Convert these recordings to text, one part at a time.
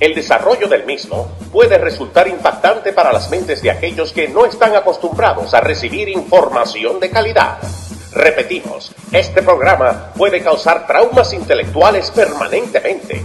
El desarrollo del mismo puede resultar impactante para las mentes de aquellos que no están acostumbrados a recibir información de calidad. Repetimos, este programa puede causar traumas intelectuales permanentemente.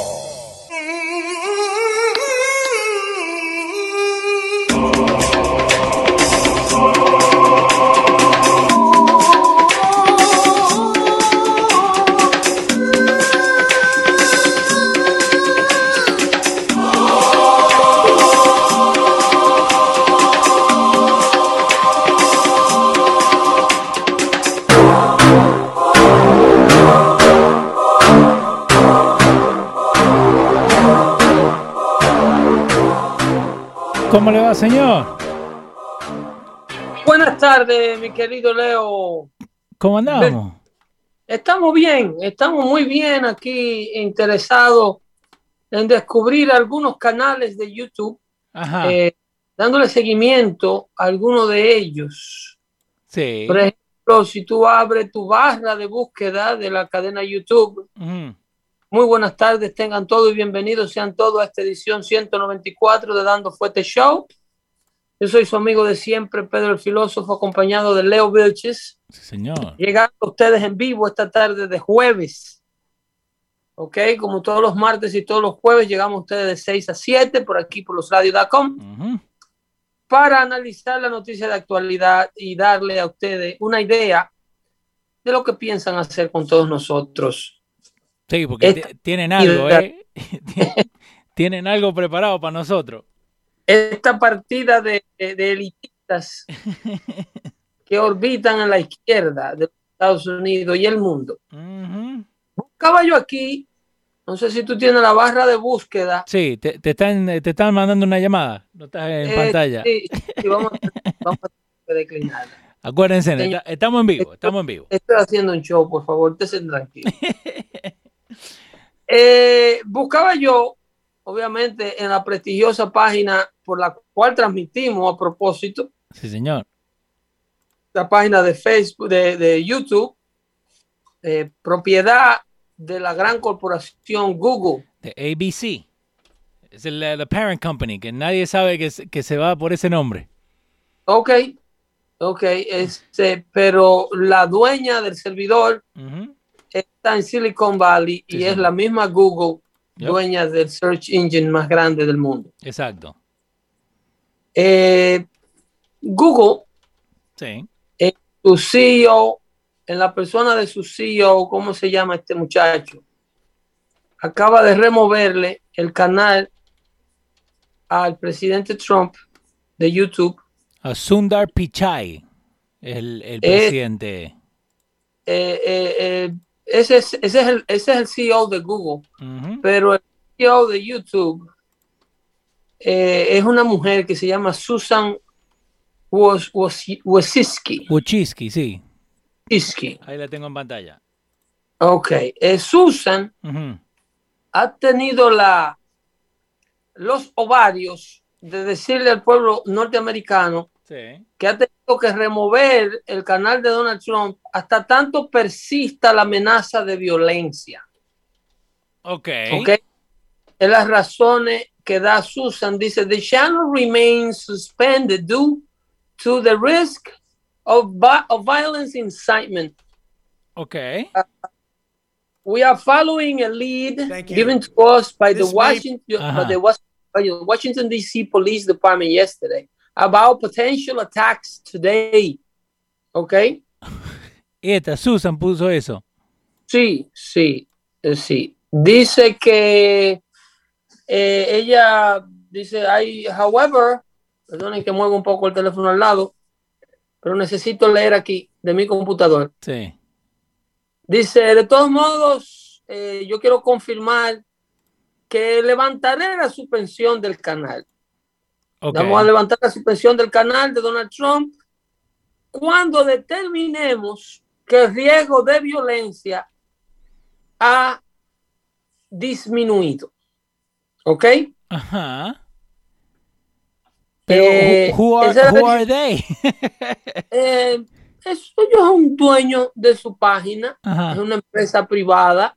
¿Cómo le va, señor? Buenas tardes, mi querido Leo. ¿Cómo andamos? Estamos bien, estamos muy bien aquí interesados en descubrir algunos canales de YouTube, Ajá. eh, dándole seguimiento a algunos de ellos. sí. Por ejemplo, si tú abres tu barra de búsqueda de la cadena YouTube. Muy buenas tardes, tengan todos y bienvenidos sean todos a esta edición 194 de Dando Fuerte Show. Yo soy su amigo de siempre, Pedro el Filósofo, acompañado de Leo Vilches. Sí, señor. llegando a ustedes en vivo esta tarde de jueves. Ok, como todos los martes y todos los jueves, llegamos a ustedes de 6 a 7 por aquí por losradio.com Ujú. para analizar la noticia de actualidad y darle a ustedes una idea de lo que piensan hacer con todos nosotros. Sí, porque Esta- ti- tienen algo, ¿eh? tienen algo preparado para nosotros. Esta partida de, de- de elitistas que orbitan en la izquierda de Estados Unidos y el mundo. Ujú. Buscaba yo aquí, no sé si tú tienes la barra de búsqueda Sí, te, te están, te están mandando una llamada. No estás en Eh, pantalla. Sí, sí, vamos, a- vamos a declinarla. Acuérdense, Señor. está- estamos en vivo, estamos en vivo. Estoy haciendo un show, por favor, estén tranquilo. Eh, buscaba yo, obviamente, en la prestigiosa página por la cual transmitimos a propósito, Sí, señor. la página de Facebook, de, de YouTube, eh, propiedad de la gran corporación Google. De ABC. Es el, la parent company, que nadie sabe que, se- que se va por ese nombre. Ok, ok, este, pero la dueña del servidor. Está en Silicon Valley y Sí, es sí. la misma Google, Yep. dueña del search engine más grande del mundo. Exacto. Eh, Google, Sí. su CEO, en la persona de su CEO, ¿cómo se llama este muchacho? Acaba de removerle el canal al presidente Trump de YouTube. A Sundar Pichai, el, el presidente. Eh, eh, ese, es, ese, es el, ese es el CEO de Google, Ujú. pero el CEO de YouTube eh, es una mujer que se llama Susan Wojcicki. Wojcicki, sí. Ahí la tengo en pantalla. Ok, eh, Susan Ujú. ha tenido la, los ovarios de decirle al pueblo norteamericano Sí. que ha tenido que remover el canal de Donald Trump hasta tanto persista la amenaza de violencia. Ok. ¿Ok? Es las razones que da Susan. Dice, the channel remains suspended due to the risk of, of violence incitement. Ok. We are following a lead given to us by the This Washington, the Was- by the Washington D.C. Police Department yesterday about potential attacks today. Okay. Esta, Susan puso eso. Sí, sí, eh, sí. Dice que eh, ella dice, hay, however, perdonen que muevo un poco el teléfono al lado, pero necesito leer aquí de mi computador. Sí. Dice, de todos modos, eh, yo quiero confirmar que levantaré la suspensión del canal. Vamos a levantar la suspensión del canal de Donald Trump cuando determinemos que el riesgo de violencia ha disminuido. ¿Ok? Ajá. Pero, Eh, who, are, who are they? Eh, eso yo es un dueño de su página, Ajá. es una empresa privada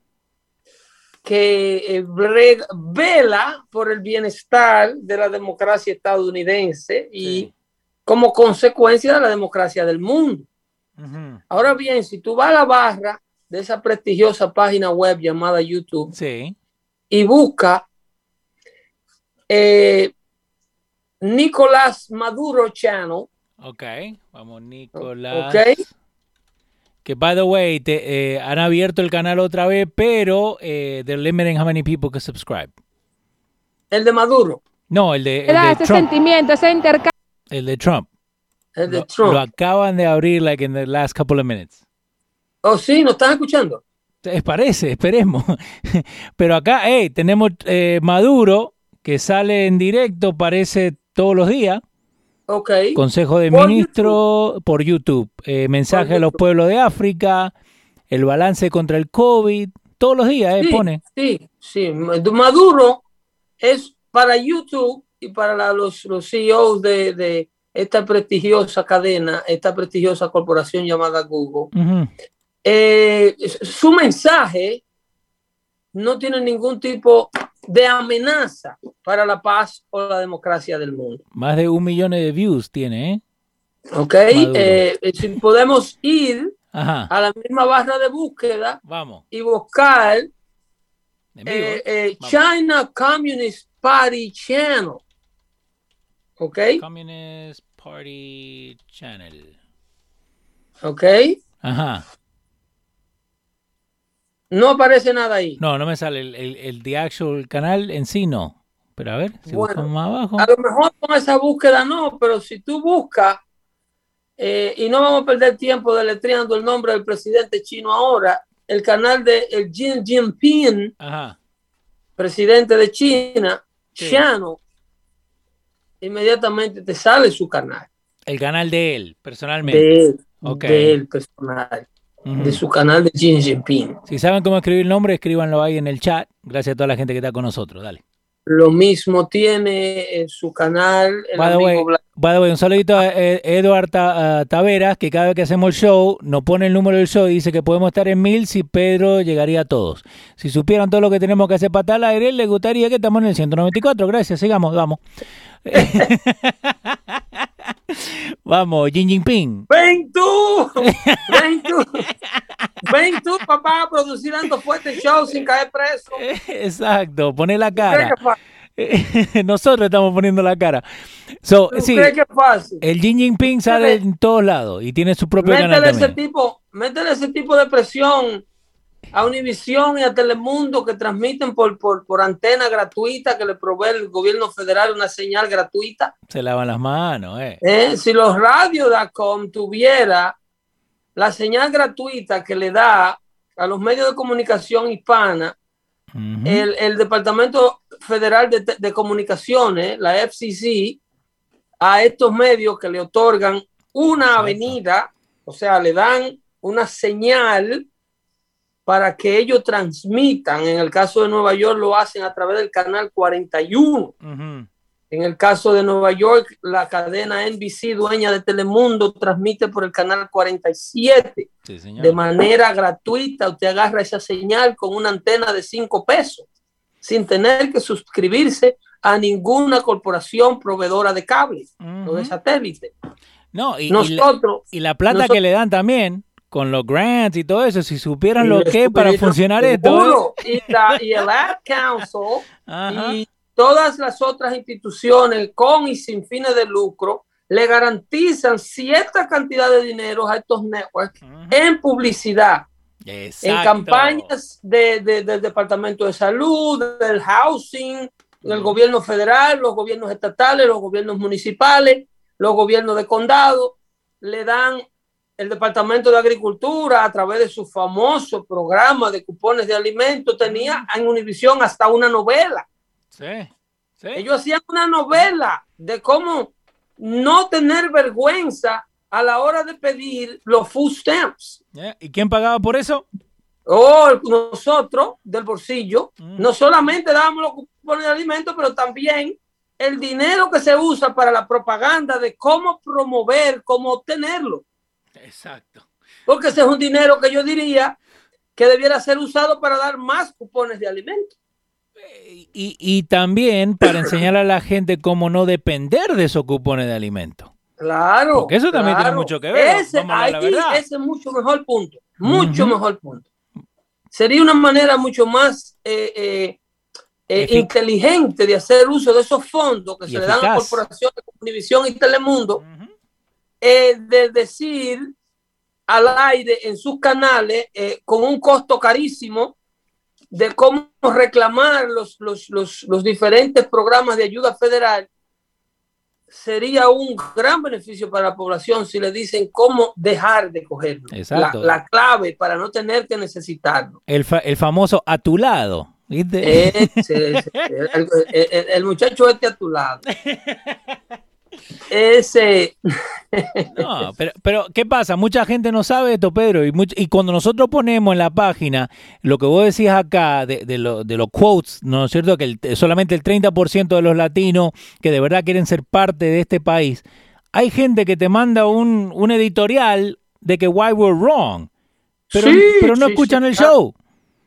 que eh, vela por el bienestar de la democracia estadounidense y Sí. como consecuencia de la democracia del mundo. Ahora bien, si tú vas a la barra de esa prestigiosa página web llamada YouTube Sí. y busca eh, Nicolás Maduro Channel, Ok. Vamos, Nicolás. Que, by the way, te, eh, han abierto el canal otra vez, pero eh, they're limiting how many people can subscribe. el de Maduro, No, el de, el Era de ese Trump. sentimiento, ese intercambio. El de Trump. el de Lo, Trump. lo acaban de abrir like in the last couple of minutes. Oh, sí, ¿nos están escuchando? Es parece, esperemos. Pero acá, hey, tenemos eh, Maduro, que sale en directo, parece todos los días. Ok. Consejo de Por Ministro por YouTube. Eh, mensaje Por a los YouTube. pueblos de África. El balance contra el COVID. Todos los días, eh, Sí, pone. sí, sí. Maduro es para YouTube y para la- los, los CEOs de, de esta prestigiosa cadena, esta prestigiosa corporación llamada Google. Eh, su mensaje no tiene ningún tipo de amenaza para la paz o la democracia del mundo. Más de un millón de views tiene, ¿eh? ¿Ok? Eh, si podemos ir Ajá. a la misma barra de búsqueda Vamos. y buscar eh, eh, Vamos. China Communist Party Channel. ¿Ok? Communist Party Channel. ¿Ok? Ajá. No aparece nada ahí. No, no me sale el, el, el the actual canal en sí, no. Pero a ver, si Bueno, más abajo. A lo mejor con esa búsqueda no, pero si tú buscas, eh, y no vamos a perder tiempo deletreando el nombre del presidente chino ahora, el canal de el Xi Jinping, Ajá. presidente de China, Sí. Channel, inmediatamente te sale su canal. El canal de él, personalmente. De él, Ok. de él personal, De su canal de Xi Jinping. Si saben cómo escribir el nombre, escríbanlo ahí en el chat. Gracias a toda la gente que está con nosotros. Dale. Lo mismo tiene en su canal el By way, by way, un saludito a eh, Eduard a Taveras, que cada vez que hacemos el show, nos pone el número del show y dice que podemos estar en mil si Pedro llegaría a todos. Si supieran todo lo que tenemos que hacer para estar al aire, les gustaría que estamos en el 194. Gracias, sigamos, vamos. vamos, Jin Jinping. Ven tú, ven tú, ven tú, papá, a producir Ando Fuerte Show sin caer preso. Exacto, pone la ¿Tú crees cara. Nosotros estamos poniendo la cara. So, ¿Tú sí, crees que es fácil? el Jin Jinping sale en todos lados y tiene su propio canal Métele ese también. tipo, métele ese tipo de presión a Univisión y a Telemundo que transmiten por, por, por antena gratuita que le provee el gobierno federal una señal gratuita. Se lavan las manos, eh. ¿eh? Si los radios.com tuviera la señal gratuita que le da a los medios de comunicación hispana, el, el Departamento Federal de, de Comunicaciones, la FCC, a estos medios que le otorgan una avenida, o sea, le dan una señal para que ellos transmitan. En el caso de Nueva York lo hacen a través del canal 41. Ujú. En el caso de Nueva York, la cadena NBC, dueña de Telemundo, transmite por el canal 47 Sí, señor. de manera gratuita. Usted agarra esa señal con una antena de 5 pesos, sin tener que suscribirse a ninguna corporación proveedora de cable o de satélite. No, y, y la, Nosotros, y la plata nosotros- que le dan también con los grants y todo eso, si supieran y lo que para funcionar esto. seguro, y, la- y el Ad Council ¿eh? Ajá. y todas las otras instituciones con y sin fines de lucro le garantizan cierta cantidad de dinero a estos networks en publicidad, en campañas de- de- del Departamento de Salud, del Housing, del gobierno federal, los gobiernos estatales, los gobiernos municipales, los gobiernos de condado, le dan el Departamento de Agricultura a través de su famoso programa de cupones de alimentos, tenía en Univisión hasta una novela. Sí, sí. Ellos hacían una novela de cómo no tener vergüenza a la hora de pedir los food stamps. Yeah. ¿Y quién pagaba por eso? O nosotros, del bolsillo, Mm. no solamente dábamos los cupones de alimentos, pero también el dinero que se usa para la propaganda de cómo promover, cómo obtenerlo. Exacto. Porque ese es un dinero que yo diría que debiera ser usado para dar más cupones de alimentos. Y, y también para enseñar a la gente cómo no depender de esos cupones de alimento. Claro. Porque eso también tiene mucho que ver, Ese, ahí, es mucho mejor punto. Mucho mejor punto. Sería una manera mucho más eh, eh, eh, inteligente de hacer uso de esos fondos que Y se le dan a corporaciones como Univisión y Telemundo. Eh, de decir al aire en sus canales eh, con un costo carísimo de cómo reclamar los, los, los, los diferentes programas de ayuda federal, sería un gran beneficio para la población si le dicen cómo dejar de cogerlo. La, Exacto. la clave para no tener que necesitarlo. El, fa- el famoso a tu lado. ¿viste? Ese- ese- el, el- el muchacho este a tu lado. Ese, No, pero, pero ¿qué pasa? Mucha gente no sabe esto, Pedro. Y, much- y cuando nosotros ponemos en la página lo que vos decís acá de, de, lo- de los quotes, ¿no es cierto? Que el- solamente el 30% de los latinos que de verdad quieren ser parte de este país, hay gente que te manda un, un editorial de que why we're wrong. Pero, Sí, pero no sí, escuchan sí, el claro. show.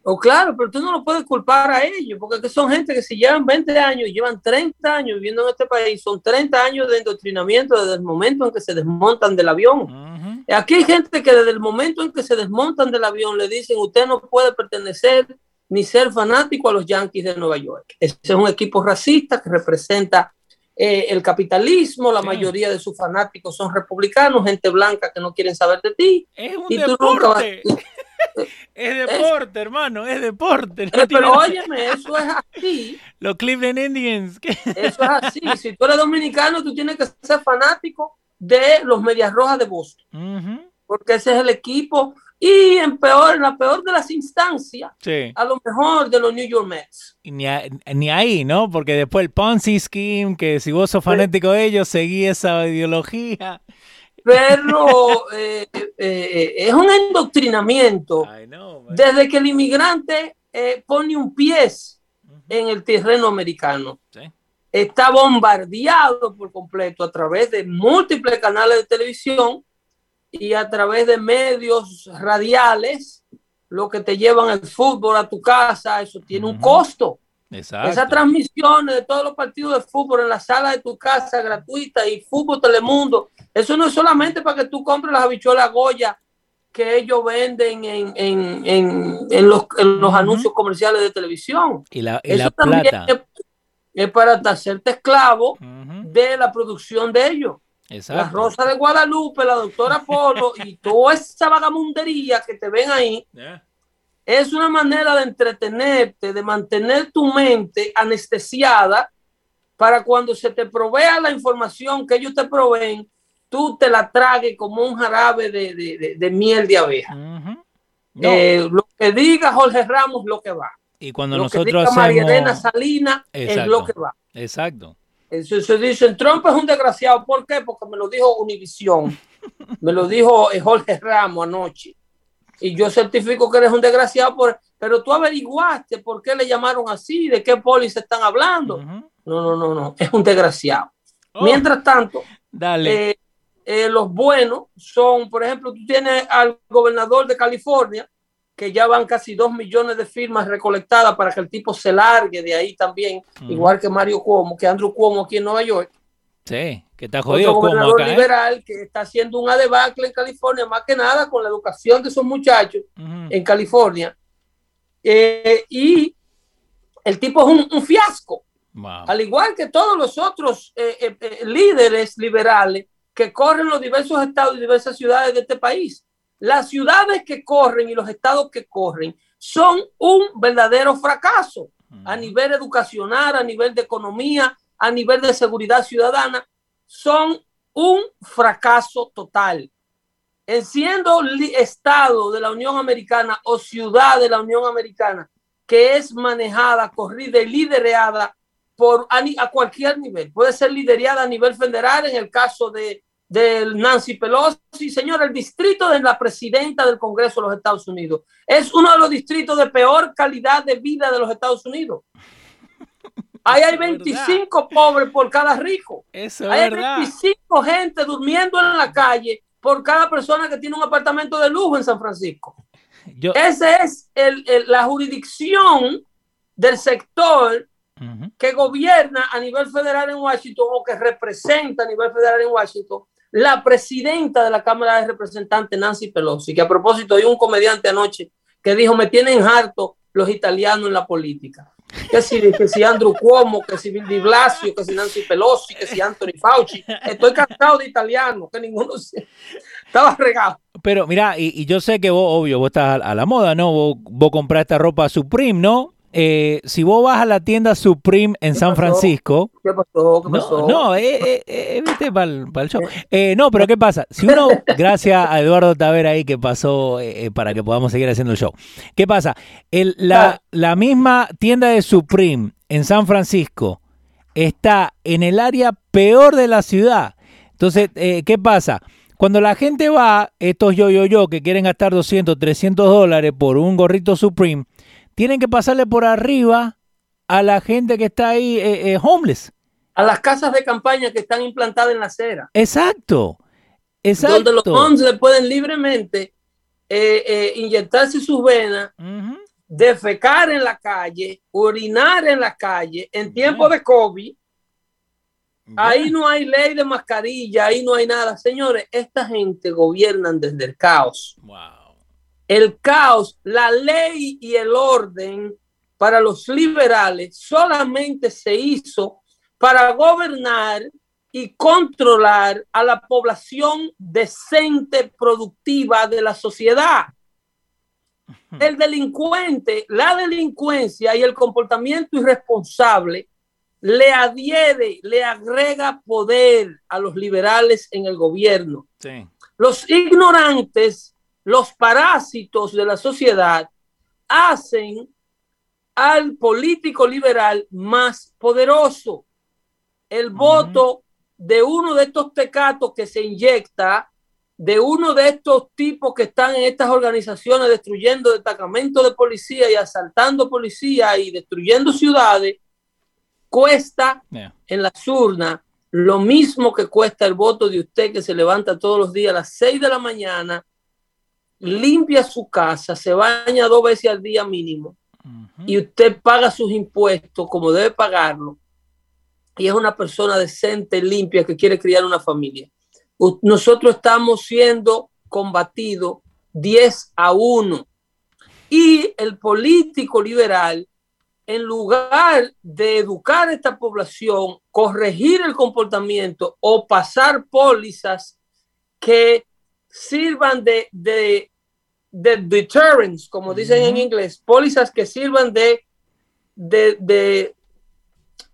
O claro, pero tú no lo puedes culpar a ellos, porque que son gente que si llevan 20 años, llevan 30 años viviendo en este país, son 30 años de endoctrinamiento desde el momento en que se desmontan del avión. Aquí hay gente que desde el momento en que se desmontan del avión le dicen, usted no puede pertenecer ni ser fanático a los Yankees de Nueva York. Ese es un equipo racista que representa eh, el capitalismo, la Sí. mayoría de sus fanáticos son republicanos, gente blanca que no quieren saber de ti. Es un Y tú nunca vas- deporte. Es deporte, hermano, es deporte. no Eh, pero óyeme, eso es así. Los Cleveland Indians. ¿qué? Eso es así. Si tú eres dominicano, tú tienes que ser fanático de los Medias Rojas de Boston, porque ese es el equipo. Y en peor, en la peor de las instancias, Sí. a lo mejor de los New York Mets. Y Ni, a- ni ahí, ¿no? Porque después el Ponzi Scheme, que si vos sos fanático de ellos, seguí esa ideología. Pero eh, eh, es un endoctrinamiento man. desde que el inmigrante eh, pone un pie en el terreno americano. Sí. está bombardeado por completo a través de múltiples canales de televisión y a través de medios radiales, lo que te llevan el fútbol a tu casa, eso tiene un costo. Exacto. Esas transmisiones de todos los partidos de fútbol en la sala de tu casa gratuita y fútbol Telemundo, eso no es solamente para que tú compres las habichuelas Goya que ellos venden en, en, en, en los, en los Ujú. anuncios comerciales de televisión. Y la, y Eso la también plata. es, es para hacerte esclavo de la producción de ellos. La Exacto. Rosa de Guadalupe, la doctora Polo y toda esa vagamundería que te ven ahí Yeah. es una manera de entretenerte, de mantener tu mente anestesiada para cuando se te provea la información que ellos te proveen, tú te la tragues como un jarabe de, de- de- de miel de abeja. No, Eh, lo que diga Jorge Ramos, lo que va. y cuando lo que nosotros diga María Elena hacemos... Salinas es lo que va. Exacto. Eso se dicen, Trump es un desgraciado. ¿Por qué? Porque me lo dijo Univisión. me lo dijo eh, Jorge Ramos anoche. Y yo certifico que eres un desgraciado, por, pero tú averiguaste por qué le llamaron así, de qué póliza están hablando. No, no, no, no. Es un desgraciado. Oh. Mientras tanto, Dale. Eh, eh, los buenos son, por ejemplo, tú tienes al gobernador de California, que ya van casi dos millones de firmas recolectadas para que el tipo se largue de ahí también, igual que Mario Cuomo, que Andrew Cuomo aquí en Nueva York. Sí, que está jodido Otro gobernador acá, ¿eh? liberal que está haciendo un adebacle en California, más que nada con la educación de esos muchachos en California. Eh, y el tipo es un, un fiasco. Wow. Al igual que todos los otros eh, líderes liberales que corren los diversos estados y diversas ciudades de este país. Las ciudades que corren y los estados que corren son un verdadero fracaso a nivel educacional, a nivel de economía, a nivel de seguridad ciudadana. Son un fracaso total. En siendo estado de la Unión Americana o ciudad de la Unión Americana que es manejada, corrida y liderada por a, a cualquier nivel. Puede ser liderada a nivel federal en el caso de del Nancy Pelosi, señor, el distrito de la presidenta del Congreso de los Estados Unidos. Es uno de los distritos de peor calidad de vida de los Estados Unidos. Ahí hay 25 pobres por cada rico. Eso hay es verdad. 25 gente durmiendo en la calle por cada persona que tiene un apartamento de lujo en San Francisco. Yo... Esa es el, el, la jurisdicción del sector uh -huh. que gobierna a nivel federal en Washington o que representa a nivel federal en Washington la presidenta de la Cámara de Representantes, Nancy Pelosi, que a propósito hay un comediante anoche que dijo, me tienen harto los italianos en la política. Que si, que si Andrew Cuomo, que si Bill Blasio, que si Nancy Pelosi, que si Anthony Fauci. Estoy cansado de italiano, que ninguno se... estaba regado. Pero mira, y, y, yo sé que vos, obvio, vos estás a la moda, ¿no? Vos, vos compraste ropa Supreme, ¿no? Eh, si vos vas a la tienda Supreme en San pasó? Francisco. ¿Qué pasó? ¿Qué pasó? No, no eh, eh, viste para el, show. no, pero ¿qué pasa? Si uno, gracias a Eduardo Tavera ahí que pasó para que podamos seguir haciendo el show. ¿Qué pasa? El, la, la misma tienda de Supreme en San Francisco está en el área peor de la ciudad. Entonces, ¿qué pasa? Cuando la gente va, estos yo, yo, yo, que quieren gastar 200, 300 dólares por un gorrito Supreme, tienen que pasarle por arriba a la gente que está ahí eh, eh, homeless. A las casas de campaña que están implantadas en la acera. Exacto. Exacto. Donde los homeless pueden libremente eh, inyectarse sus venas, uh -huh. defecar en la calle, orinar en la calle, en tiempo de COVID. Ahí no hay ley de mascarilla, ahí no hay nada. Señores, esta gente gobiernan desde el caos. Wow el caos, la ley y el orden para los liberales solamente se hizo para gobernar y controlar a la población decente, productiva de la sociedad. El delincuente, la delincuencia y el comportamiento irresponsable le adhiere, le agrega poder a los liberales en el gobierno. Sí. Los ignorantes los parásitos de la sociedad hacen al político liberal más poderoso. El uh -huh. voto de uno de estos tecatos que se inyecta, de uno de estos tipos que están en estas organizaciones destruyendo destacamentos de policía y asaltando policía y destruyendo ciudades, cuesta Yeah. en las urnas lo mismo que cuesta el voto de usted que se levanta todos los días a las 6 de la mañana limpia su casa, se baña dos veces al día mínimo y usted paga sus impuestos como debe pagarlo y es una persona decente, limpia, que quiere criar una familia. Nosotros estamos siendo combatidos 10 a 1 y el político liberal, en lugar de educar a esta población, corregir el comportamiento o pasar pólizas que sirvan de, de, de deterrence, como dicen en inglés, pólizas que sirvan de, de, de,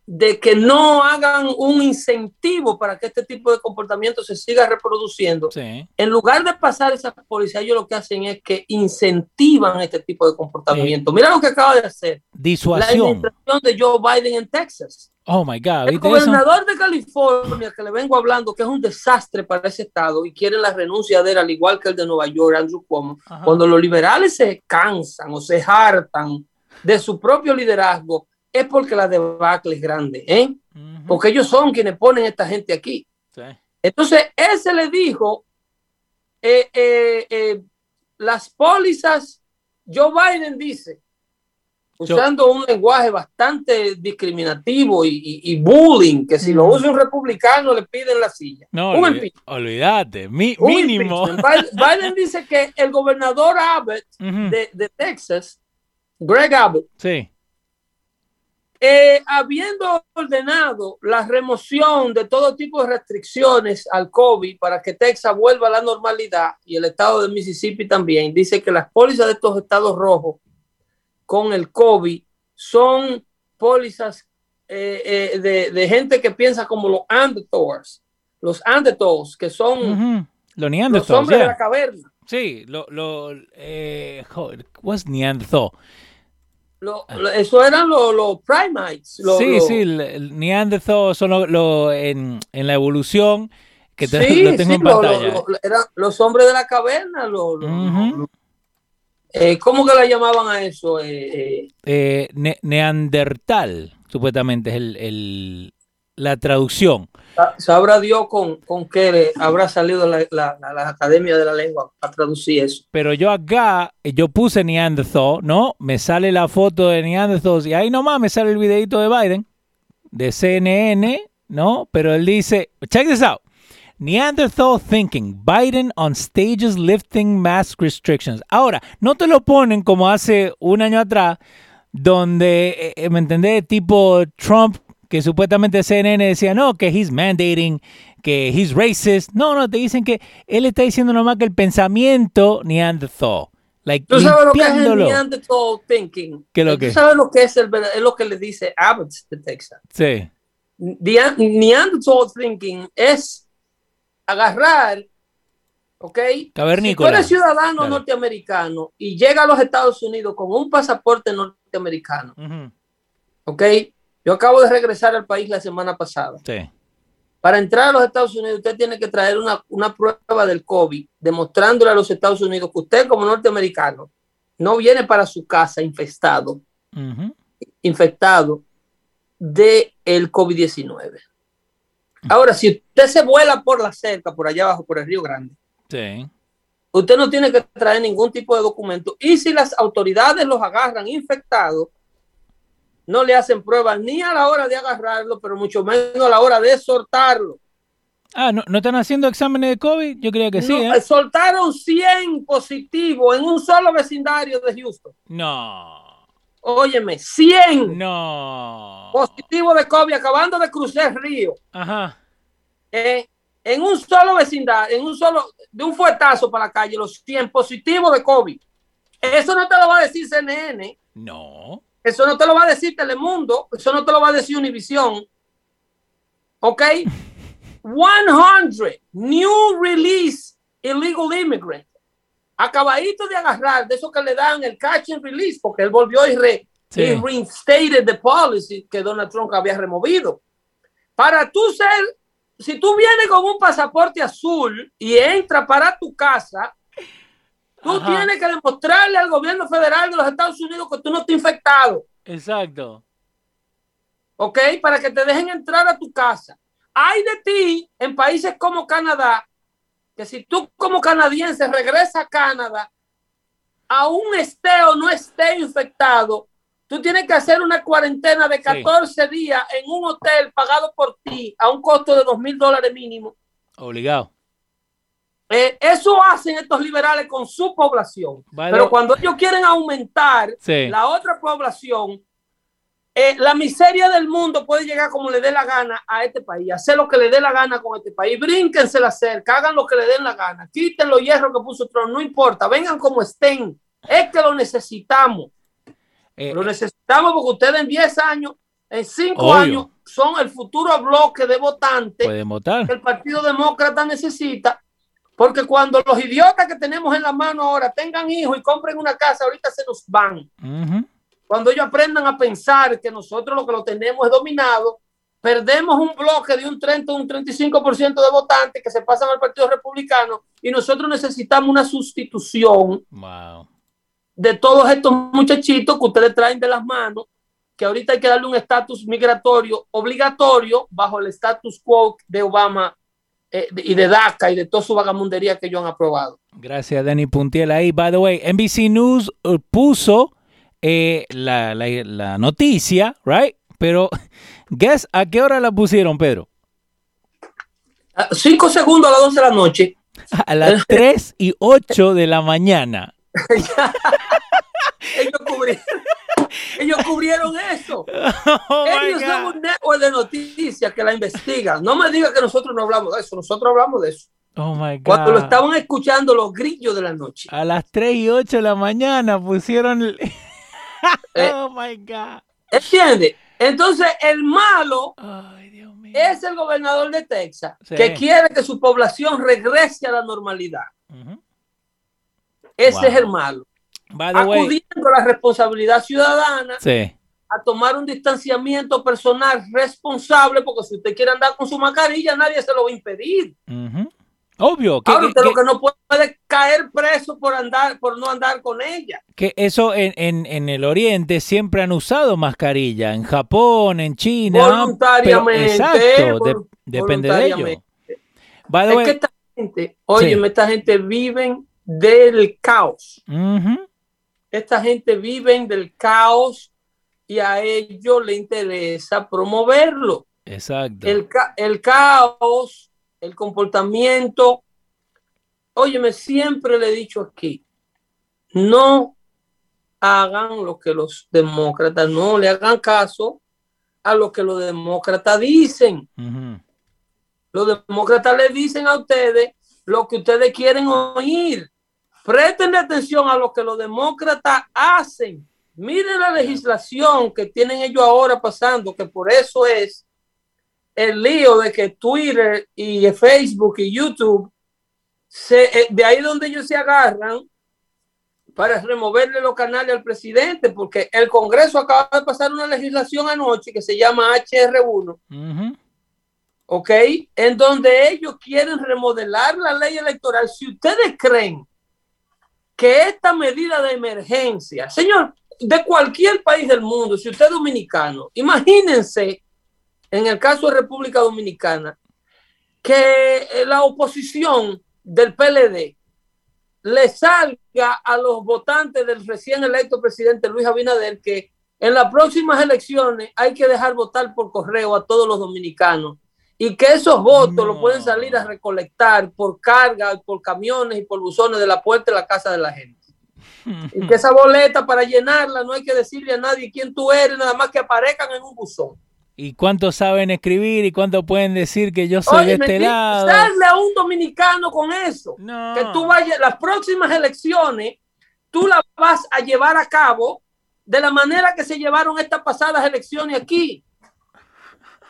de que no hagan un incentivo para que este tipo de comportamiento se siga reproduciendo. Sí. En lugar de pasar esas pólizas, ellos lo que hacen es que incentivan este tipo de comportamiento. Mira lo que acaba de hacer la Disuasión. administración de Joe Biden en Texas. Oh my God. El gobernador de California, que le vengo hablando, que es un desastre para ese estado y quieren la renuncia de él, al igual que el de Nueva York, Andrew Cuomo. Ajá. Cuando los liberales se cansan o se hartan de su propio liderazgo, es porque la debacle es grande, ¿eh? Porque ellos son quienes ponen a esta gente aquí. Entonces, ese le dijo, eh, eh, eh, las pólizas, Joe Biden dice, usando un lenguaje bastante discriminativo y, bullying, que si lo usa un republicano le piden la silla. No, olvídate, mínimo. Biden, dice que el gobernador Abbott de, de, Texas, Greg Abbott, sí. Eh, habiendo ordenado la remoción de todo tipo de restricciones al COVID para que Texas vuelva a la normalidad y el estado de Mississippi también, dice que las pólizas de estos estados rojos con el COVID son pólizas eh, eh, de, gente que piensa como los Andertors, los Andertors, que son los, hombres de la caverna. Sí, lo, lo eh, what's Neanderthal? eso eran los primates. sí, sí, el, Neanderthal son lo, en, en, la evolución que te, lo tengo en pantalla. eran los hombres de la caverna. Eh, ¿Cómo que la llamaban a eso? Eh, eh, neandertal, supuestamente es el, la traducción. Sabrá Dios con, con qué habrá salido la, la, la, Academia de la Lengua a traducir eso. Pero yo acá, yo puse Neanderthal, ¿no? Me sale la foto de Neanderthal y ahí nomás me sale el videito de Biden, de CNN, ¿no? Pero él dice, check this out. Neanderthal thinking, Biden on stages lifting mask restrictions. Ahora, no te lo ponen como hace un año atrás, donde, eh, ¿me entendés? Tipo Trump que supuestamente CNN decía, no, que he's mandating, que he's racist. No, no, te dicen que él está diciendo nomás que el pensamiento Neanderthal. Like, ¿Tú sabes lo que es el Neanderthal thinking? ¿Qué lo que? ¿Tú sabes lo que es, el, es lo que le dice Abbott de Texas? Sí. Neanderthal thinking es agarrar, ¿ok? Cavernícola. Si tú eres ciudadano norteamericano y llega a los Estados Unidos con un pasaporte norteamericano, ¿ok? Yo acabo de regresar al país la semana pasada. Sí. Para entrar a los Estados Unidos, usted tiene que traer una, prueba del COVID, demostrándole a los Estados Unidos que usted, como norteamericano, no viene para su casa infestado, infectado de el COVID-19. Ahora, si usted se vuela por la cerca, por allá abajo, por el Río Grande, sí. usted no tiene que traer ningún tipo de documento. Y si las autoridades los agarran infectados, no le hacen pruebas ni a la hora de agarrarlo, pero mucho menos a la hora de soltarlo. Ah, ¿no, ¿no están haciendo exámenes de COVID? Yo creo que sí. ¿eh? Soltaron 100 positivos en un solo vecindario de Houston. No. Óyeme, 100 no. positivos de COVID acabando de cruzar el río. Ajá. Eh, en un solo vecindario, en un solo, de un fuetazo para la calle, los 100 positivos de COVID. Eso no te lo va a decir CNN. No. Eso no te lo va a decir Telemundo, eso no te lo va a decir Univisión. ¿Ok? 100 new release illegal immigrants. Acabadito de agarrar de eso que le dan el catch and release, porque él volvió y, re, reinstated the policy que Donald Trump había removido. Para tú ser, si tú vienes con un pasaporte azul y entra para tu casa, Tú tienes que demostrarle al gobierno federal de los Estados Unidos que tú no estás infectado. Exacto. ¿Ok? Para que te dejen entrar a tu casa. Hay de ti en países como Canadá, que si tú como canadiense regresas a Canadá, aún esté o no esté infectado, tú tienes que hacer una cuarentena de 14 días en un hotel pagado por ti a un costo de 2 mil dólares mínimo. Obligado. Eh, eso hacen estos liberales con su población. Pero cuando ellos quieren aumentar la otra población, eh, la miseria del mundo puede llegar como le dé la gana a este país, hacer lo que le dé la gana con este país, brínquense la cerca, hagan lo que le den la gana, quiten los hierros que puso Trump, no importa, vengan como estén, es que lo necesitamos. Eh, lo necesitamos porque ustedes en 10 años, en 5 años, son el futuro bloque de votantes que el Partido Demócrata necesita. Porque cuando los idiotas que tenemos en la mano ahora tengan hijos y compren una casa, ahorita se nos van. Cuando ellos aprendan a pensar que nosotros lo que lo tenemos es dominado, perdemos un bloque de un 30 un 35% de votantes que se pasan al Partido Republicano y nosotros necesitamos una sustitución de todos estos muchachitos que ustedes traen de las manos que ahorita hay que darle un estatus migratorio obligatorio bajo el status quo de Obama eh, y de DACA y de toda su vagamundería que ellos han aprobado. Gracias, Danny Puntiel. Ahí, by the way, NBC News uh, puso eh, la, la, la noticia, right? Pero, guess a qué hora la pusieron, Pedro? Ah, Cinco segundos a las 12 de la noche. A las 3 y 8 de la mañana. ellos, cubrieron, ellos cubrieron eso. Oh, ellos son un network de noticias que la investigan. No me digas que nosotros no hablamos de eso. Nosotros hablamos de eso. Oh my God. Cuando lo estaban escuchando los grillos de la noche. A las 3 y 8 de la mañana pusieron el... Eh. oh my God. ¿Entiendes? Entonces, el malo Ay, Dios mío. es el gobernador de Texas, Sí. que quiere que su población regrese a la normalidad. Ese Wow. es el malo. Way, Acudiendo a la responsabilidad ciudadana, sí. a tomar un distanciamiento personal responsable, porque si usted quiere andar con su mascarilla, nadie se lo va a impedir. Ujú. Obvio que, Ahora que- usted lo que- que no puede caer preso por andar, por no andar con ella. que eso en, en- en el Oriente siempre han usado mascarilla. En Japón, en China. pero- Voluntariamente, exacto, de- vol- depende de ello. voluntariamente. By the Es way, que esta gente, oye, esta gente viven del caos. Esta gente viven del caos y a ellos les interesa promoverlo. exacto. El, ca- el caos, el comportamiento. Óyeme, siempre le he dicho aquí, no hagan lo que los demócratas, no le hagan caso a lo que los demócratas dicen. Los demócratas le dicen a ustedes lo que ustedes quieren oír. Presten atención a lo que los demócratas hacen. Miren la legislación que tienen ellos ahora pasando, que por eso es el lío de que Twitter y Facebook y YouTube, se, eh, de ahí donde ellos se agarran para removerle los canales al presidente, porque el Congreso acaba de pasar una legislación anoche que se llama HR1, Ujú. ¿ok? En donde ellos quieren remodelar la ley electoral. Si ustedes creen que esta medida de emergencia, señor, de cualquier país del mundo, si usted es dominicano, imagínense, en el caso de República Dominicana, que eh, la oposición del PLD le salga a los votantes del recién electo presidente Luis Abinader que en las próximas elecciones hay que dejar votar por correo a todos los dominicanos y que esos votos No. lo pueden salir a recolectar por carga, por camiones y por buzones de la puerta de la casa de la gente. Y que esa boleta para llenarla no hay que decirle a nadie quién tú eres, nada más que aparezcan en un buzón. ¿Y cuántos saben escribir y cuántos pueden decir que yo soy de Oye, este lado? darle a un dominicano con eso. No. que tú vayas, las próximas elecciones, tú las vas a llevar a cabo de la manera que se llevaron estas pasadas elecciones aquí.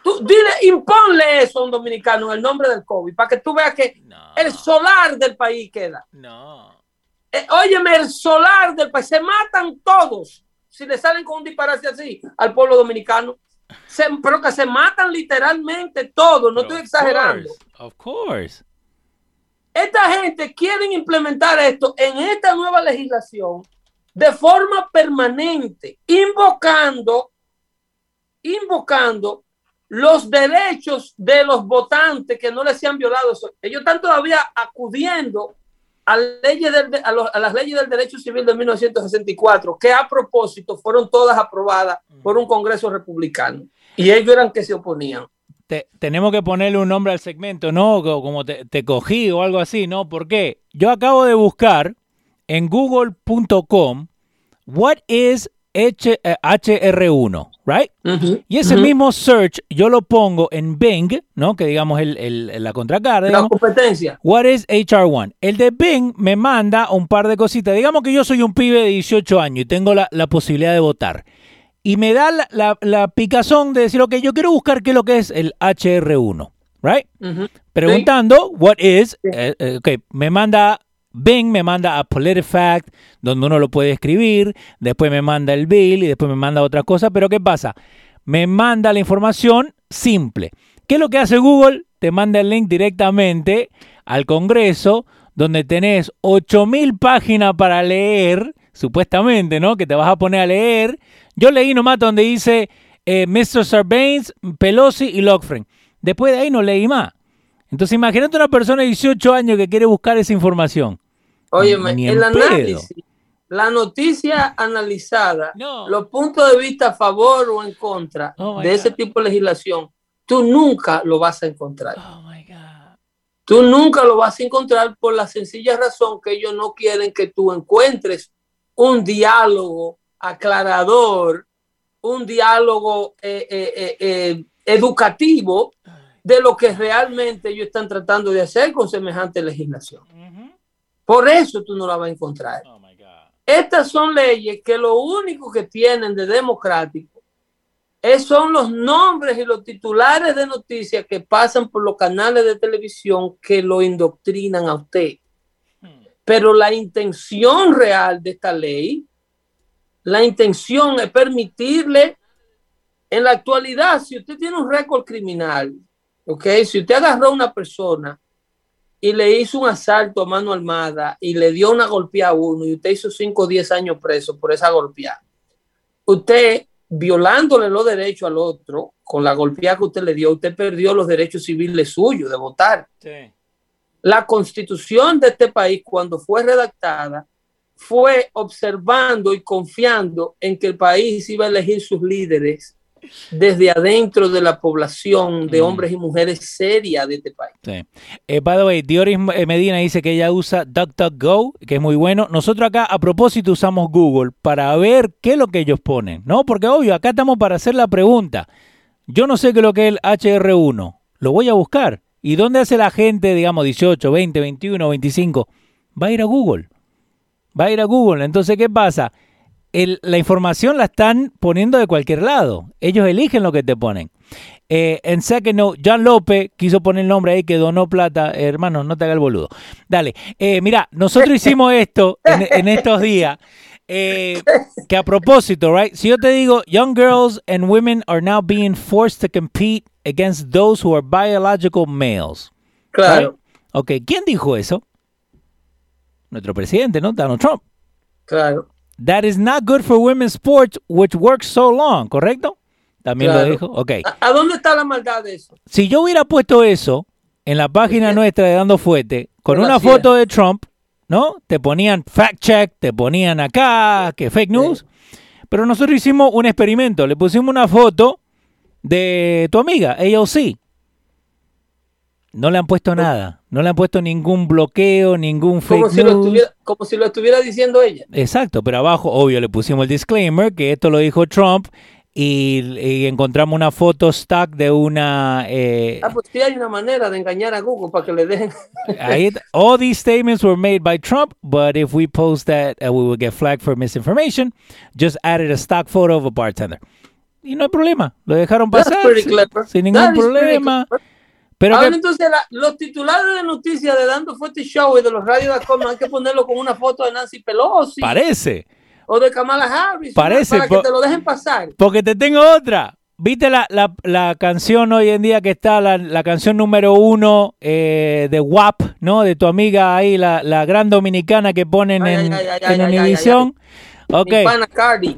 Tú dile, imponle eso a un dominicano en el nombre del COVID, para que tú veas que No. el solar del país queda. No. Eh, óyeme, el solar del país, se matan todos si le salen con un disparate así al pueblo dominicano. Se- pero que se matan literalmente todos, no estoy Of exagerando. course, Of course. Esta gente quiere implementar esto en esta nueva legislación de forma permanente, invocando, invocando los derechos de los votantes que no les sean violados. Ellos están todavía acudiendo a, leyes del- a los- a las leyes del derecho civil de 1964, que a propósito fueron todas aprobadas por un Congreso republicano. Y ellos eran que se oponían. Te- tenemos que ponerle un nombre al segmento, ¿no? Co- Como te, te cogí o algo así, ¿no? ¿Por qué? Yo acabo de buscar en google.com what is H- eh, HR1, right? Y ese mismo search yo lo pongo en Bing, ¿no? Que digamos el, el- la contracara, La competencia. What is HR1? El de Bing me manda un par de cositas. Digamos que yo soy un pibe de 18 años y tengo la, la posibilidad de votar. Y me da la, la- la picazón de decir, ok, yo quiero buscar qué es lo que es el HR1, ¿right? Preguntando, what is, eh, eh, ok, me manda, Bing me manda a PolitiFact, donde uno lo puede escribir, después me manda el bill y después me manda otra cosa, pero ¿qué pasa? Me manda la información simple. ¿Qué es lo que hace Google? Te manda el link directamente al Congreso, donde tenés 8000 páginas para leer supuestamente, ¿no? Que te vas a poner a leer. Yo leí nomás donde dice eh, Mr. Sarbanes, Pelosi y Lockfriend. Después de ahí no leí más. Entonces imagínate una persona de 18 años que quiere buscar esa información. Oye, el análisis, la noticia analizada, los puntos de vista a favor o en contra oh de ese tipo de legislación, tú nunca lo vas a encontrar. Oh tú nunca lo vas a encontrar por la sencilla razón que ellos no quieren que tú encuentres un diálogo aclarador, un diálogo eh, eh, eh, educativo de lo que realmente ellos están tratando de hacer con semejante legislación. Por eso tú no la vas a encontrar. Oh Estas son leyes que lo único que tienen de democrático es, son los nombres y los titulares de noticias que pasan por los canales de televisión que lo indoctrinan a usted. Hmm. Pero la intención real de esta ley, la intención es permitirle en la actualidad, si usted tiene un récord criminal, ¿ok? Si usted agarró a una persona y le hizo un asalto a mano armada y le dio una golpeada a uno y usted hizo 5 o 10 años preso por esa golpeada, usted violándole los derechos al otro, con la golpeada que usted le dio, usted perdió los derechos civiles suyos de votar. La constitución de este país, cuando fue redactada, fue observando y confiando en que el país iba a elegir sus líderes desde adentro de la población de mm. hombres y mujeres seria de este país. Sí. Eh, by the way, Dioris eh, Medina dice que ella usa DuckDuckGo, que es muy bueno. Nosotros acá a propósito usamos Google para ver qué es lo que ellos ponen, ¿no? Porque obvio, acá estamos para hacer la pregunta. Yo no sé qué es lo que es el HR1. Lo voy a buscar. ¿Y dónde hace la gente, digamos, 18, 20, 21, 25? Va a ir a Google. Va a ir a Google. Entonces, ¿qué pasa? La información la están poniendo de cualquier lado. Ellos eligen lo que te ponen. Eh, en second note, John López quiso poner el nombre ahí que donó plata. hermano, no te haga el boludo. Dale. Eh, mira, nosotros hicimos esto en, estos días. Eh, que a propósito, right? Si yo te digo, young girls and women are now being forced to compete against those who are biological males. Claro. Ok, ¿quién dijo eso? Nuestro presidente, ¿no? Donald Trump. Claro. That is not good for women's sports, which works so long, ¿correcto? También lo dijo. Ok. ¿A, dónde está la maldad de eso? Si yo hubiera puesto eso en la página nuestra de Dando Fuete, con una foto de Trump, ¿no? Te ponían fact check, te ponían acá, que fake news. Pero nosotros hicimos un experimento. Le pusimos una foto de tu amiga, AOC. No le han puesto nada. No le han puesto ningún bloqueo, ningún fake como si news. Lo como si lo estuviera diciendo ella. Exacto, pero abajo, obvio, le pusimos el disclaimer que esto lo dijo Trump y, encontramos una foto stock de una... Eh, ah, pues sí hay una manera de engañar a Google para que le dejen... all these statements were made by Trump, but if we post that, uh, we will get flagged for misinformation. Just added a stock photo of a bartender. Y no hay problema, lo dejaron pasar sin, ningún problema. Pero Ahora entonces los titulares de noticias de Dando Fuerte Show y de los radios de Coma hay que ponerlo con una foto de Nancy Pelosi. Parece. O de Kamala Harris. Parece. Para que te lo dejen pasar. Porque te tengo otra. ¿Viste la, la, canción hoy en día que está, la, canción número uno eh, de WAP, ¿no? De tu amiga ahí, la, gran dominicana que ponen en, en Univision. Ok.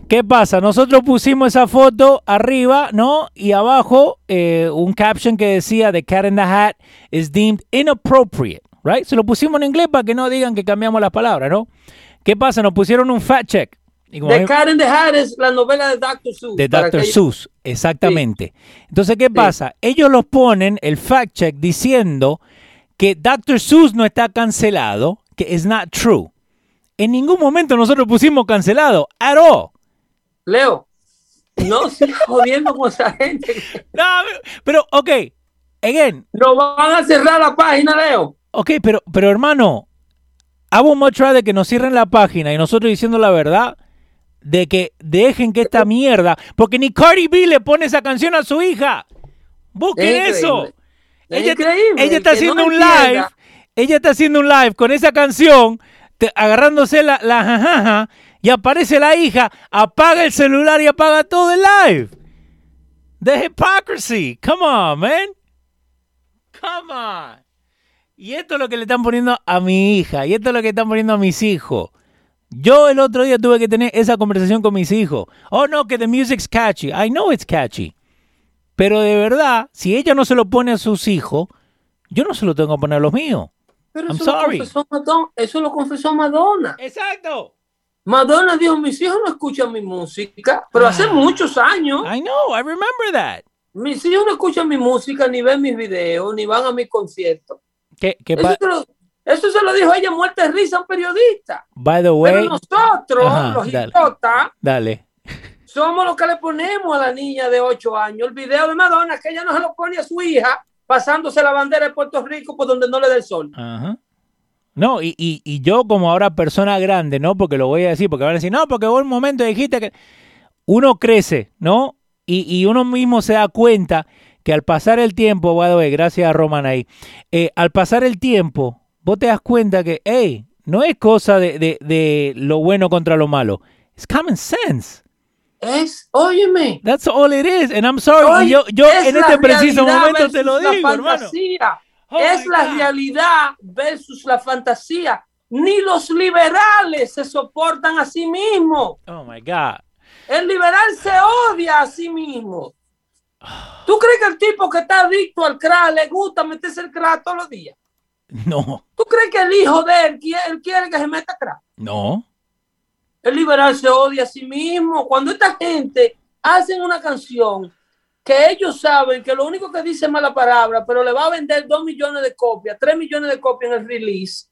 ¿Qué pasa? Nosotros pusimos esa foto arriba, ¿no? Y abajo eh, un caption que decía The cat in the hat is deemed inappropriate, right? Se lo pusimos en inglés para que no digan que cambiamos las palabras, ¿no? ¿Qué pasa? Nos pusieron un fact check. The Cat in the Hat es la novela de Dr. Seuss. De Dr. Seuss, exactamente. Entonces, ¿qué pasa? Ellos los ponen, el fact check, diciendo que Dr. Seuss no está cancelado, que es not true. En ningún momento nosotros pusimos cancelado. At Leo, no sigas jodiendo con esa gente. No, pero, ok, again. No van a cerrar la página, Leo. Ok, pero, pero hermano, hago much de que nos cierren la página y nosotros diciendo la verdad de que dejen que esta mierda, porque ni Cardi B le pone esa canción a su hija. Busquen eso. ella, ella está haciendo un live. Ella está haciendo un live con esa canción agarrándose la, la jajaja y aparece la hija, apaga el celular y apaga todo el live. The hypocrisy. Come on, man. Come on. Y esto es lo que le están poniendo a mi hija. Y esto es lo que están poniendo a mis hijos. Yo el otro día tuve que tener esa conversación con mis hijos. Oh, no, que the music's catchy. I know it's catchy. Pero de verdad, si ella no se lo pone a sus hijos, yo no se lo tengo que poner a los míos. Pero I'm eso, sorry. Lo confesó Madonna, eso lo confesó Madonna. Exacto. Madonna dijo, mis hijos no escuchan mi música, pero hace Ah. muchos años. I know, I remember that. Mis hijos no escuchan mi música, ni ven mis videos, ni van a mis conciertos. Que, que Eso se, lo, eso se lo dijo ella muerta de risa a un periodista. by the Pero way, nosotros, Ajá, los dale. idiotas, dale. somos los que le ponemos a la niña de 8 años el video de Madonna, que ella no se lo pone a su hija, pasándose la bandera de Puerto Rico por donde no le da el sol. Ajá. No, y, y, y yo como ahora persona grande, ¿no? Porque lo voy a decir, porque van a decir, no, porque vos un momento dijiste que uno crece, ¿no? Y, y uno mismo se da cuenta que al pasar el tiempo, way, gracias a Roman ahí, eh, al pasar el tiempo, vos te das cuenta que, hey, no es cosa de, de, de lo bueno contra lo malo, es common sense. Es, óyeme, That's all it is. And I'm sorry. yo, yo es en este preciso momento te lo digo, hermano. fantasía. Oh es la God. realidad versus la fantasía. Ni los liberales se soportan a sí mismos. Oh my God. El liberal se odia a sí mismo. ¿Tú crees que el tipo que está adicto al crack le gusta meterse el crack todos los días? No, ¿Tú crees que el hijo de él él quiere que se meta crack? no. El liberal se odia a sí mismo. Cuando esta gente hacen una canción que ellos saben que lo único que dice es mala palabra, pero le va a vender dos millones de copias, tres millones de copias en el release,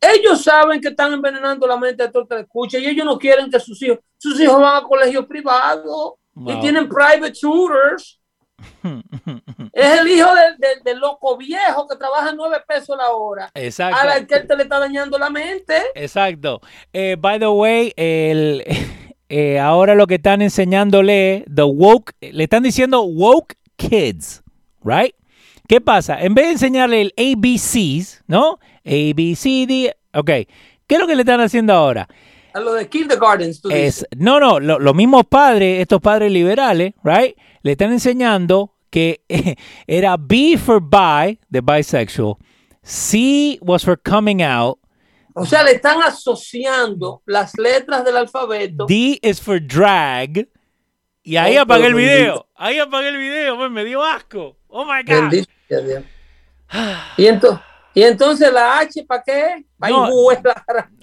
ellos saben que están envenenando la mente de todo el que escucha y ellos no quieren que sus hijos, sus hijos van a colegios privados y tienen private tutors. Es el hijo del del loco viejo que trabaja nueve pesos la hora. Exacto. A la que él te le está dañando la mente. Exacto. Eh, by the way, el, eh, ahora lo que están enseñándole, the woke, le están diciendo woke kids, right? ¿Qué pasa? En vez de enseñarle el ABCs, ¿no? A, B, C, D, ok. ¿Qué es lo que le están haciendo ahora? A lo de kindergartens, tú. Es, no, no, lo- los mismos padres, estos padres liberales, right? Le están enseñando que era B for bi, de bisexual, C was for coming out, O sea, le están asociando las letras del alfabeto. D is for drag. Y ahí Oh, apagué el video. Ahí apagué el video, pues me dio asco. Oh my God. Bendito Dios. Y, ento- y entonces la H, ¿para qué? No.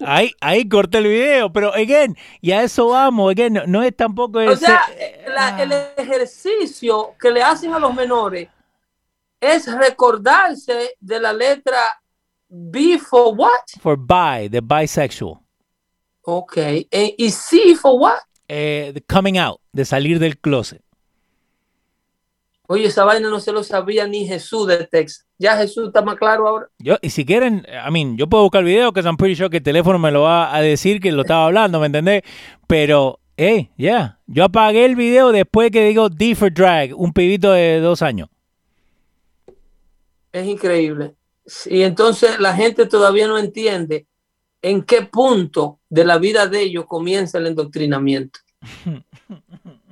Ahí, ahí corté el video, pero again, y a eso vamos, again, no, no es tampoco O ese- sea, la- el ejercicio que le hacen a los menores es recordarse de la letra B for what? for bi, the bisexual. Ok. Eh, y C for what? Eh, the coming out, de salir del closet. Oye, esa vaina no se lo sabía ni Jesús de Texas. Ya Jesús está más claro ahora. Yo, y si quieren, I mean, yo puedo buscar el video, que I'm pretty sure que el teléfono me lo va a decir que lo estaba hablando, ¿me entendés? Pero, hey, yeah, yo apagué el video después que digo D for drag, un pibito de dos años. Es increíble. Y entonces la gente todavía no entiende en qué punto de la vida de ellos comienza el endoctrinamiento.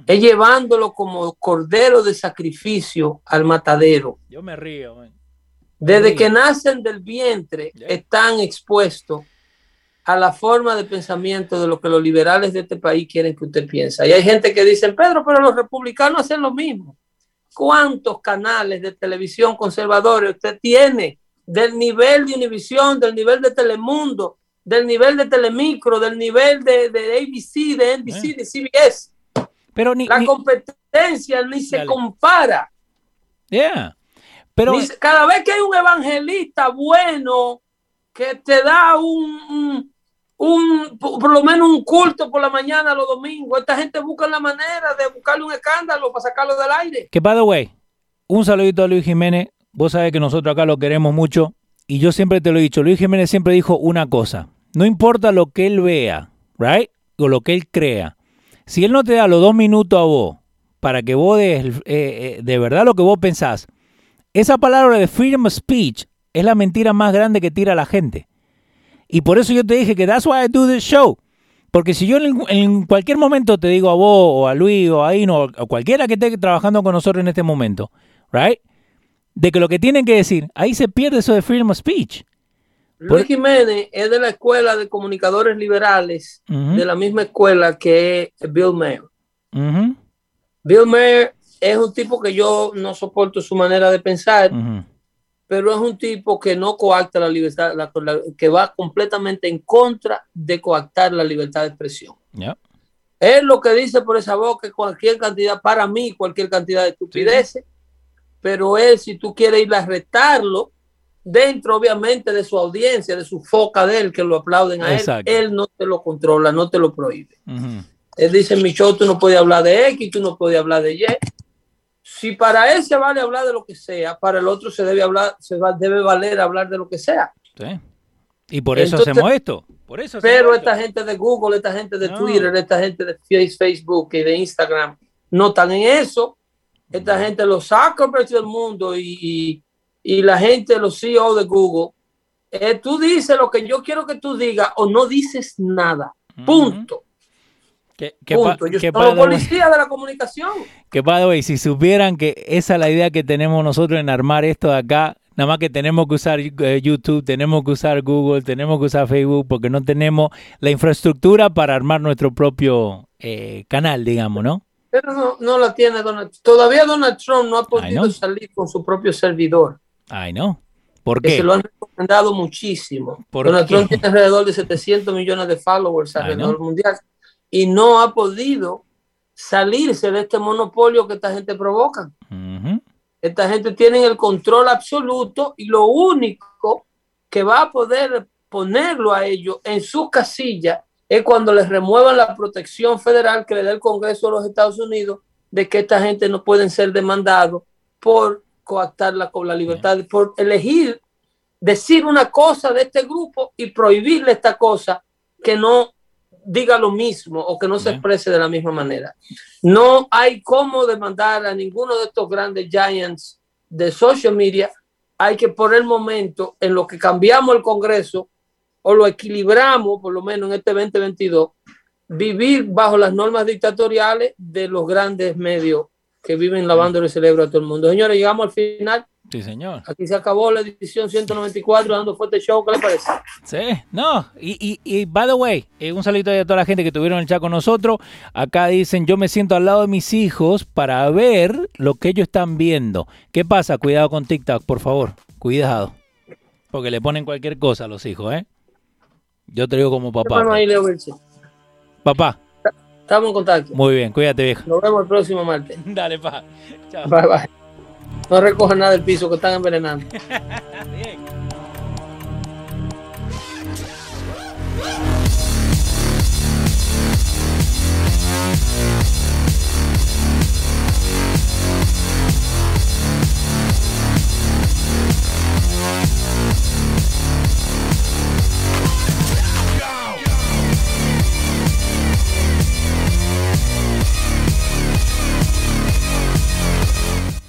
es llevándolo como cordero de sacrificio al matadero. Yo me río, man. Desde que nacen del vientre están expuestos a la forma de pensamiento de lo que los liberales de este país quieren que usted piense. Y hay gente que dice, Pedro, pero los republicanos hacen lo mismo. ¿Cuántos canales de televisión conservadores usted tiene del nivel de Univisión, del nivel de Telemundo, del nivel de Telemicro, del nivel de, de ABC, de NBC, de CBS? Pero ni, La ni- competencia ni se Dale. compara. yeah. Pero Ni cada vez que hay un evangelista bueno que te da un, un, por lo menos un culto por la mañana los domingos, esta gente busca la manera de buscarle un escándalo para sacarlo del aire. que by the way, un saludito a Luis Jiménez. Vos sabés que nosotros acá lo queremos mucho. Y yo siempre te lo he dicho. Luis Jiménez siempre dijo una cosa. No importa lo que él vea, right? O lo que él crea. Si él no te da los dos minutos a vos para que vos des eh, eh, de verdad lo que vos pensás, esa palabra de freedom of speech es la mentira más grande que tira la gente. Y por eso yo te dije que that's why I do this show. Porque si yo en, en cualquier momento te digo a vos o a Luis o a Ino o a cualquiera que esté trabajando con nosotros en este momento, right? De que lo que tienen que decir, ahí se pierde eso de freedom of speech. Luis Jiménez es de la escuela de comunicadores liberales, de la misma escuela que Bill Mayer. Bill Mayer es un tipo que yo no soporto su manera de pensar, pero es un tipo que no coacta la libertad, que va completamente en contra de coactar la libertad de expresión. Es lo que dice por esa boca cualquier cantidad, para mí, cualquier cantidad de estupideces, pero él, si tú quieres ir a retarlo, dentro obviamente de su audiencia, de su foca de él, que lo aplauden a él, él no te lo controla, no te lo prohíbe. Él dice, mi show, tú no puedes hablar de X, tú no puedes hablar de Y. Si para él se vale hablar de lo que sea, para el otro se debe hablar, se debe valer hablar de lo que sea. Y por eso hacemos esto. Por eso pero esta gente de Google, esta gente de Twitter, esta gente de Facebook y de Instagram no están en eso. Esta gente lo saca del mundo y, y la gente, los CEO de Google, eh, tú dices lo que yo quiero que tú digas o no dices nada. Punto. ¿Qué, Punto. Yo soy policía de la comunicación. Que by si supieran que esa es la idea que tenemos nosotros en armar esto de acá, nada más que tenemos que usar eh, YouTube, tenemos que usar Google, tenemos que usar Facebook, porque no tenemos la infraestructura para armar nuestro propio eh, canal, digamos, ¿no? Pero no, no la tiene Donald Todavía Donald Trump no ha podido salir con su propio servidor. Ay, no. ¿Por qué? se lo han recomendado muchísimo. Donald Trump tiene alrededor de 700 millones de followers alrededor mundial y no ha podido salirse de este monopolio que esta gente provoca. Esta gente tiene el control absoluto y lo único que va a poder ponerlo a ellos en su casilla es cuando les remuevan la protección federal que le da el Congreso de los Estados Unidos de que esta gente no pueden ser demandados por coactarla con la libertad, por elegir decir una cosa de este grupo y prohibirle esta cosa que no diga lo mismo o que no se exprese de la misma manera. No hay cómo demandar a ninguno de estos grandes giants de social media. Hay que por el momento, en lo que cambiamos el Congreso o lo equilibramos, por lo menos en este 2022, vivir bajo las normas dictatoriales de los grandes medios que viven lavando el cerebro a todo el mundo. Señores, llegamos al final. Sí, señor. Aquí se acabó la edición 194 dando fuerte show. ¿Qué le parece? Sí, no. Y, y, by the way, eh, un saludo a toda la gente que tuvieron el chat con nosotros. Acá dicen, yo me siento al lado de mis hijos para ver lo que ellos están viendo. ¿Qué pasa? Cuidado con TikTok, por favor. Cuidado. Porque le ponen cualquier cosa a los hijos, ¿eh? Yo te digo como papá. Papá, Estamos en contacto. Muy bien, cuídate, vieja. Nos vemos el próximo martes. Dale, pa. Chao. Bye, bye. No recojan nada del piso que están envenenando. bien.